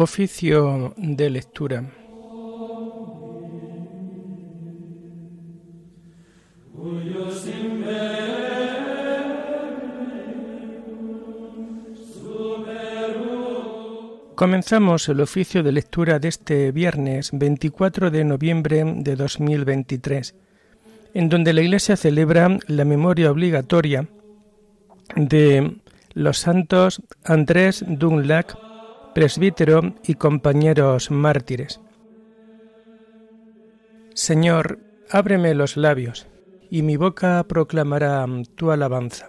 Oficio de lectura. Comenzamos el oficio de lectura de este viernes 24 de noviembre de 2023, en donde la Iglesia celebra la memoria obligatoria de los santos Andrés Dunlac, presbítero y compañeros mártires. Señor, ábreme los labios, y mi boca proclamará tu alabanza.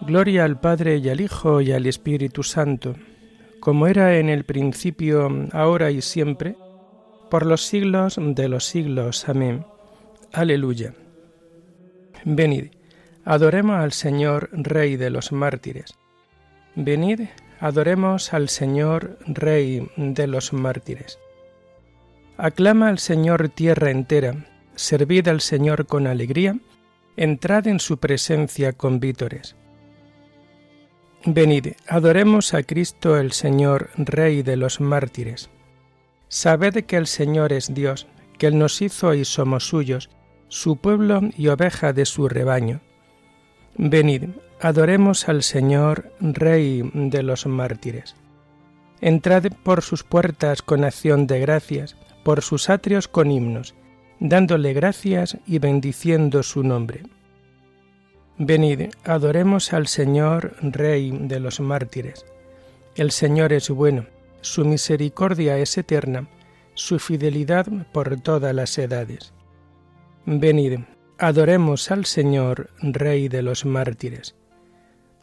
Gloria al Padre y al Hijo y al Espíritu Santo, como era en el principio, ahora y siempre, por los siglos de los siglos. Amén. Aleluya. Venid, adoremos al Señor, Rey de los mártires. Venid, Adoremos al Señor, Rey de los mártires. Aclama al Señor tierra entera, servid al Señor con alegría, entrad en su presencia con vítores. Venid, adoremos a Cristo el Señor, Rey de los mártires. Sabed que el Señor es Dios, que Él nos hizo y somos suyos, su pueblo y oveja de su rebaño. Venid, Adoremos al Señor, Rey de los mártires. Entrad por sus puertas con acción de gracias, por sus atrios con himnos, dándole gracias y bendiciendo su nombre. Venid, adoremos al Señor, Rey de los mártires. El Señor es bueno, su misericordia es eterna, su fidelidad por todas las edades. Venid, adoremos al Señor, Rey de los mártires.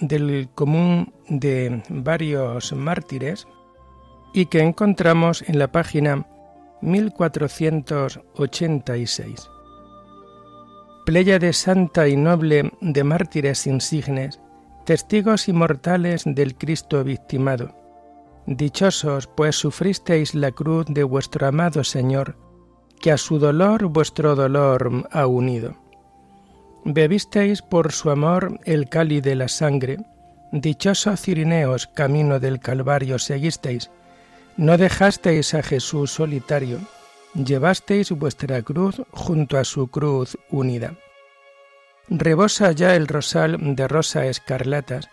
del común de varios mártires y que encontramos en la página 1486. de santa y noble de mártires insignes, testigos inmortales del Cristo victimado. Dichosos, pues sufristeis la cruz de vuestro amado Señor, que a su dolor vuestro dolor ha unido Bebisteis por su amor el cáliz de la sangre, dichosos Cirineos, camino del Calvario seguisteis, no dejasteis a Jesús solitario, llevasteis vuestra cruz junto a su cruz unida. Rebosa ya el rosal de rosa escarlatas,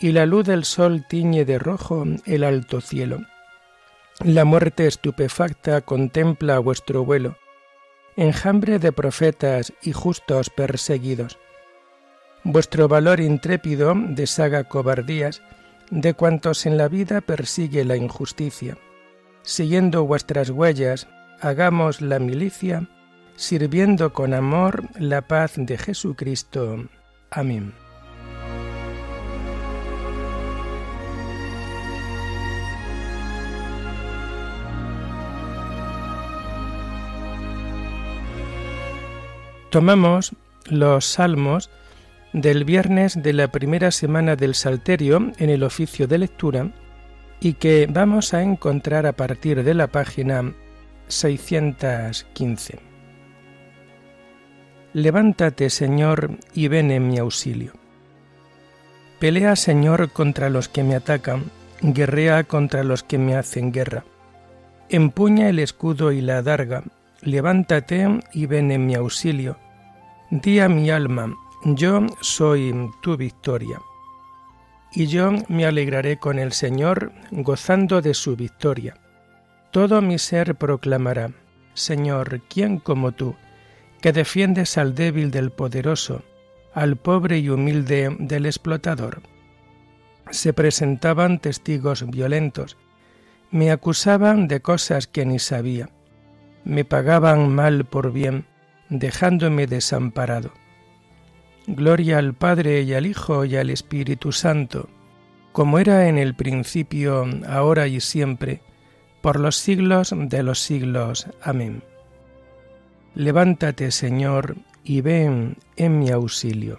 y la luz del sol tiñe de rojo el alto cielo. La muerte estupefacta contempla vuestro vuelo, enjambre de profetas y justos perseguidos. Vuestro valor intrépido deshaga cobardías de cuantos en la vida persigue la injusticia. Siguiendo vuestras huellas, hagamos la milicia, sirviendo con amor la paz de Jesucristo. Amén. Tomamos los salmos del viernes de la primera semana del Salterio en el oficio de lectura y que vamos a encontrar a partir de la página 615. Levántate, Señor, y ven en mi auxilio. Pelea, Señor, contra los que me atacan, guerrea contra los que me hacen guerra. Empuña el escudo y la adarga, levántate y ven en mi auxilio. Di a mi alma, yo soy tu victoria. Y yo me alegraré con el Señor, gozando de su victoria. Todo mi ser proclamará, Señor, ¿quién como tú, que defiendes al débil del poderoso, al pobre y humilde del explotador? Se presentaban testigos violentos, me acusaban de cosas que ni sabía me pagaban mal por bien, dejándome desamparado. Gloria al Padre y al Hijo y al Espíritu Santo, como era en el principio, ahora y siempre, por los siglos de los siglos. Amén. Levántate, Señor, y ven en mi auxilio.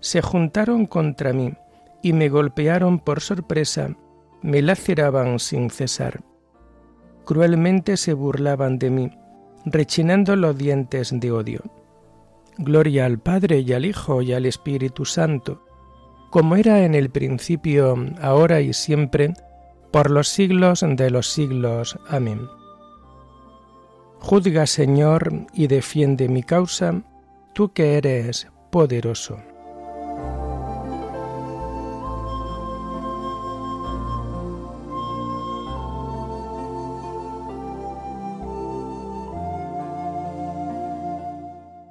se juntaron contra mí, y me golpearon por sorpresa, me laceraban sin cesar cruelmente se burlaban de mí, rechinando los dientes de odio. Gloria al Padre y al Hijo y al Espíritu Santo, como era en el principio, ahora y siempre, por los siglos de los siglos. Amén. Juzga, Señor, y defiende mi causa, tú que eres poderoso.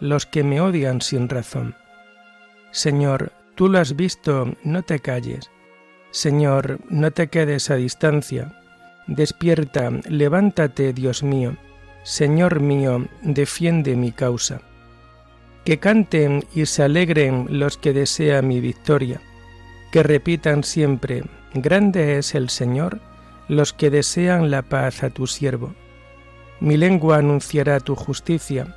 los que me odian sin razón. Señor, tú lo has visto, no te calles. Señor, no te quedes a distancia. Despierta, levántate, Dios mío. Señor mío, defiende mi causa. Que canten y se alegren los que desean mi victoria. Que repitan siempre, Grande es el Señor, los que desean la paz a tu siervo. Mi lengua anunciará tu justicia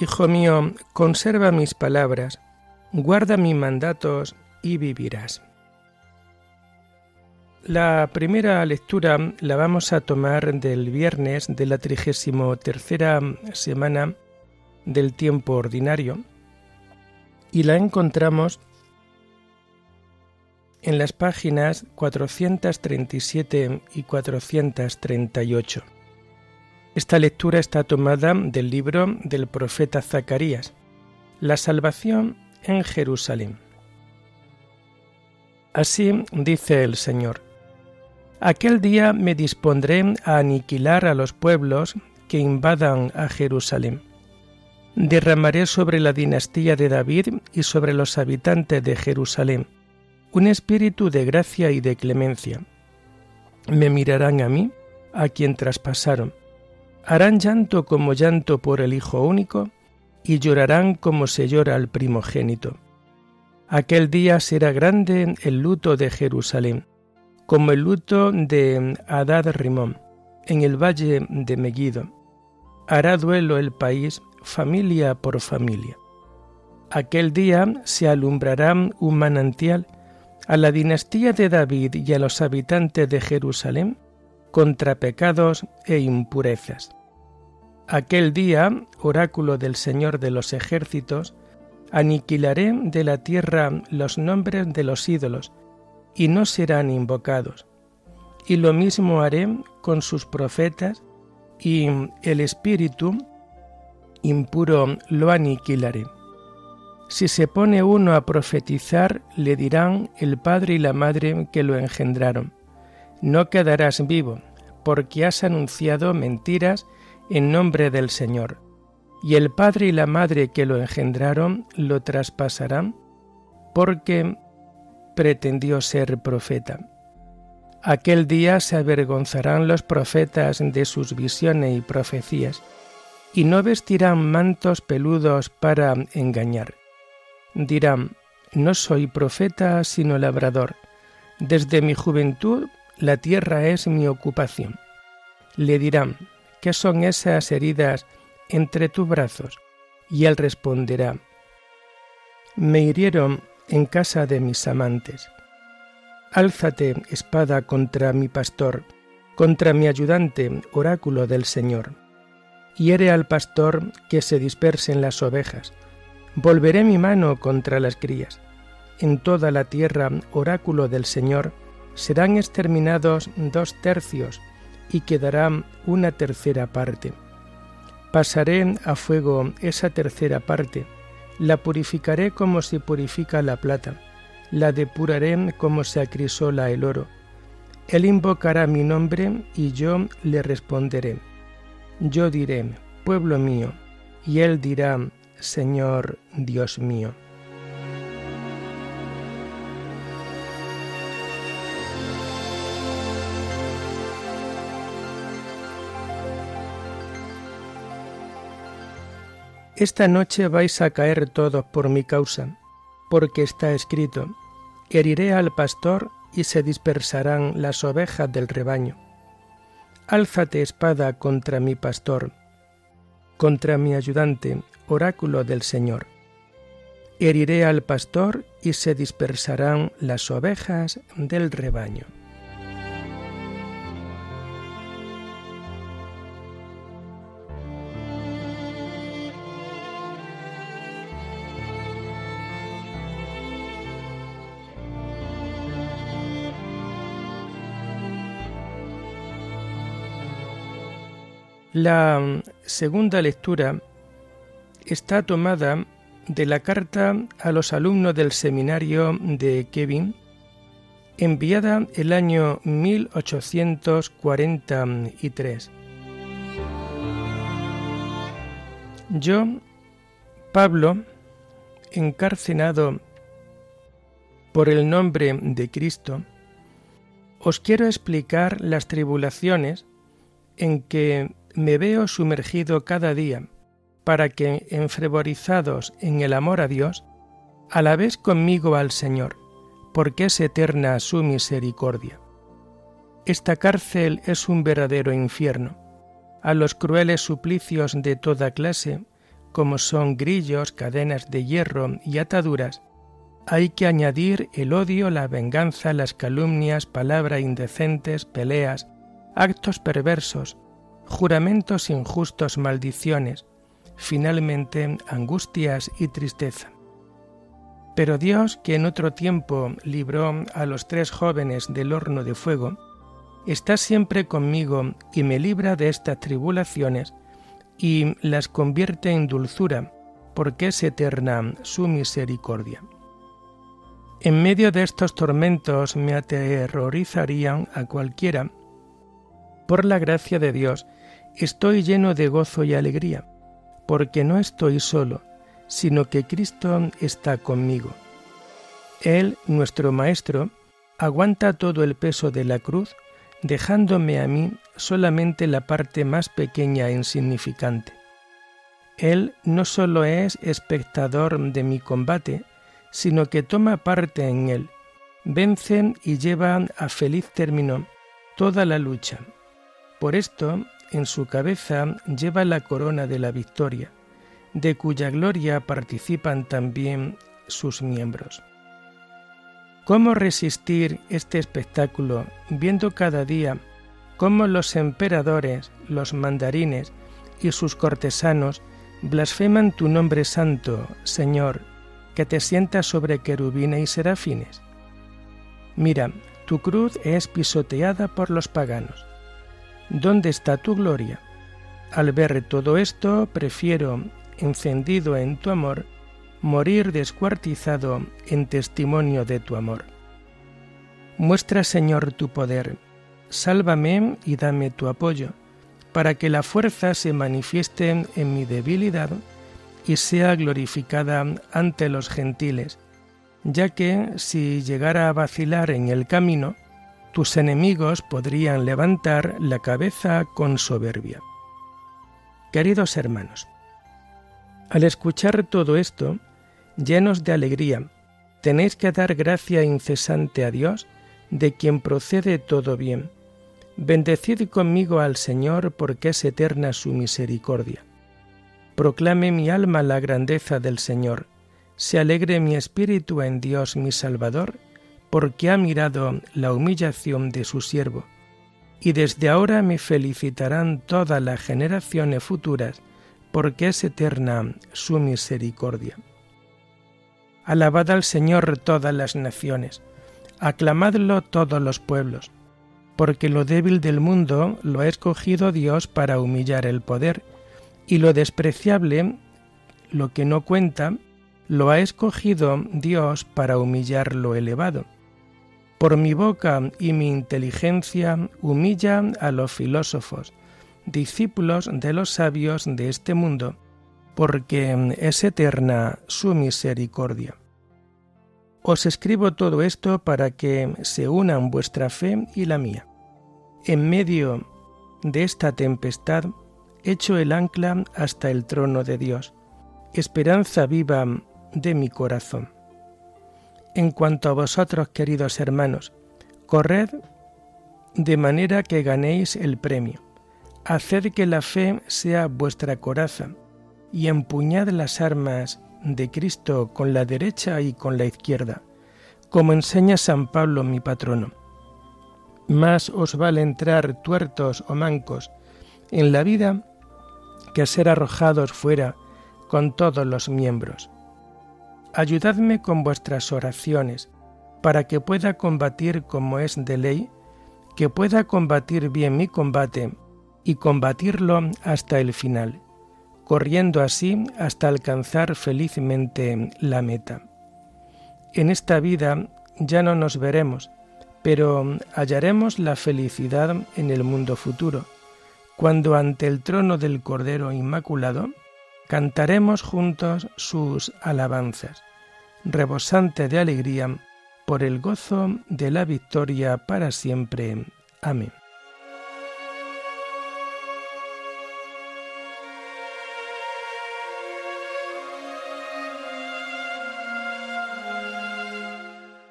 Hijo mío, conserva mis palabras, guarda mis mandatos y vivirás. La primera lectura la vamos a tomar del viernes de la trigésimo tercera semana del tiempo ordinario y la encontramos en las páginas 437 y 438. Esta lectura está tomada del libro del profeta Zacarías, La salvación en Jerusalén. Así dice el Señor, Aquel día me dispondré a aniquilar a los pueblos que invadan a Jerusalén. Derramaré sobre la dinastía de David y sobre los habitantes de Jerusalén un espíritu de gracia y de clemencia. Me mirarán a mí, a quien traspasaron, harán llanto como llanto por el Hijo único, y llorarán como se llora al primogénito. Aquel día será grande el luto de Jerusalén, como el luto de Adad Rimón, en el valle de Megiddo. Hará duelo el país, familia por familia. Aquel día se alumbrará un manantial a la dinastía de David y a los habitantes de Jerusalén contra pecados e impurezas. Aquel día, oráculo del Señor de los ejércitos, aniquilaré de la tierra los nombres de los ídolos, y no serán invocados. Y lo mismo haré con sus profetas, y el espíritu impuro lo aniquilaré. Si se pone uno a profetizar, le dirán el padre y la madre que lo engendraron no quedarás vivo, porque has anunciado mentiras en nombre del Señor. y el padre y la madre que lo engendraron lo traspasarán porque pretendió ser profeta. Aquel día se avergonzarán los profetas de sus visiones y profecías, y no vestirán mantos peludos para engañar. Dirán, no soy profeta sino labrador. Desde mi juventud la tierra es mi ocupación. Le dirán, ¿qué son esas heridas entre tus brazos? Y él responderá, me hirieron en casa de mis amantes. Álzate, espada, contra mi pastor, contra mi ayudante, oráculo del Señor. Hiere al pastor que se dispersen las ovejas. Volveré mi mano contra las crías. En toda la tierra, oráculo del Señor, serán exterminados dos tercios y quedará una tercera parte. Pasaré a fuego esa tercera parte, la purificaré como se purifica la plata, la depuraré como se acrisola el oro. Él invocará mi nombre y yo le responderé. Yo diré, pueblo mío, y él dirá, Señor Dios mío. Esta noche vais a caer todos por mi causa, porque está escrito, heriré al pastor y se dispersarán las ovejas del rebaño. Álzate espada contra mi pastor, contra mi ayudante, oráculo del Señor. Heriré al pastor y se dispersarán las ovejas del rebaño. La mm, segunda lectura está tomada de la carta a los alumnos del seminario de Kevin, enviada el año 1843. Yo, Pablo, encarcenado por el nombre de Cristo, os quiero explicar las tribulaciones en que me veo sumergido cada día, para que, enfrevorizados en el amor a Dios, a la vez conmigo al Señor, porque es eterna su misericordia. Esta cárcel es un verdadero infierno. A los crueles suplicios de toda clase, como son grillos, cadenas de hierro y ataduras, hay que añadir el odio, la venganza, las calumnias, palabras indecentes, peleas, actos perversos, juramentos injustos, maldiciones, finalmente angustias y tristeza. Pero Dios, que en otro tiempo libró a los tres jóvenes del horno de fuego, está siempre conmigo y me libra de estas tribulaciones y las convierte en dulzura, porque es eterna su misericordia. En medio de estos tormentos me aterrorizarían a cualquiera. Por la gracia de Dios, estoy lleno de gozo y alegría, porque no estoy solo, sino que Cristo está conmigo. Él, nuestro Maestro, aguanta todo el peso de la cruz, dejándome a mí solamente la parte más pequeña e insignificante. Él no solo es espectador de mi combate, sino que toma parte en él, vence y lleva a feliz término toda la lucha. Por esto en su cabeza lleva la corona de la victoria, de cuya gloria participan también sus miembros. ¿Cómo resistir este espectáculo viendo cada día cómo los emperadores, los mandarines y sus cortesanos blasfeman tu nombre santo, Señor, que te sientas sobre querubines y serafines? Mira, tu cruz es pisoteada por los paganos ¿Dónde está tu gloria? Al ver todo esto, prefiero, encendido en tu amor, morir descuartizado en testimonio de tu amor. Muestra, Señor, tu poder, sálvame y dame tu apoyo, para que la fuerza se manifieste en mi debilidad y sea glorificada ante los gentiles, ya que si llegara a vacilar en el camino, tus enemigos podrían levantar la cabeza con soberbia. Queridos hermanos, al escuchar todo esto, llenos de alegría, tenéis que dar gracia incesante a Dios, de quien procede todo bien. Bendecid conmigo al Señor porque es eterna su misericordia. Proclame mi alma la grandeza del Señor. Se alegre mi espíritu en Dios mi Salvador, porque ha mirado la humillación de su siervo. Y desde ahora me felicitarán todas las generaciones futuras, porque es eterna su misericordia. Alabad al Señor todas las naciones, aclamadlo todos los pueblos, porque lo débil del mundo lo ha escogido Dios para humillar el poder, y lo despreciable, lo que no cuenta, lo ha escogido Dios para humillar lo elevado. Por mi boca y mi inteligencia humilla a los filósofos, discípulos de los sabios de este mundo, porque es eterna su misericordia. Os escribo todo esto para que se unan vuestra fe y la mía. En medio de esta tempestad, echo el ancla hasta el trono de Dios, esperanza viva de mi corazón. En cuanto a vosotros, queridos hermanos, corred de manera que ganéis el premio. Haced que la fe sea vuestra coraza y empuñad las armas de Cristo con la derecha y con la izquierda, como enseña San Pablo mi patrono. Más os vale entrar tuertos o mancos en la vida que ser arrojados fuera con todos los miembros. Ayudadme con vuestras oraciones, para que pueda combatir como es de ley, que pueda combatir bien mi combate y combatirlo hasta el final, corriendo así hasta alcanzar felizmente la meta. En esta vida ya no nos veremos, pero hallaremos la felicidad en el mundo futuro cuando ante el trono del Cordero Inmaculado cantaremos juntos sus alabanzas, rebosante de alegría por el gozo de la victoria para siempre. Amén.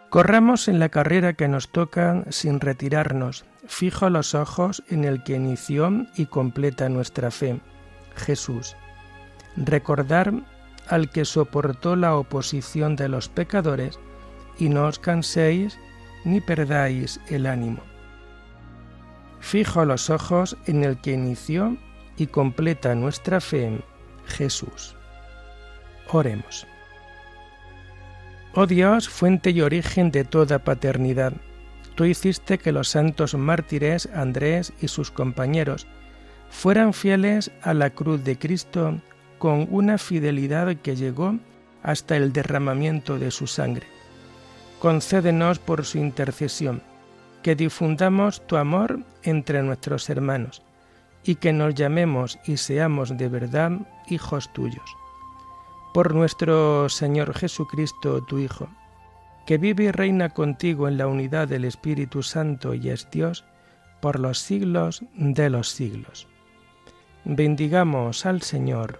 Corramos en la carrera que nos toca sin retirarnos, fijo los ojos en el que inició y completa nuestra fe, Jesús. Recordar al que soportó la oposición de los pecadores y no os canséis ni perdáis el ánimo. Fijo los ojos en el que inició y completa nuestra fe, Jesús. Oremos. Oh Dios, fuente y origen de toda paternidad, tú hiciste que los santos mártires Andrés y sus compañeros fueran fieles a la cruz de Cristo con una fidelidad que llegó hasta el derramamiento de su sangre. Concédenos por su intercesión que difundamos tu amor entre nuestros hermanos y que nos llamemos y seamos de verdad hijos tuyos por nuestro Señor Jesucristo, tu Hijo, que vive y reina contigo en la unidad del Espíritu Santo y es Dios, por los siglos de los siglos. Bendigamos al Señor,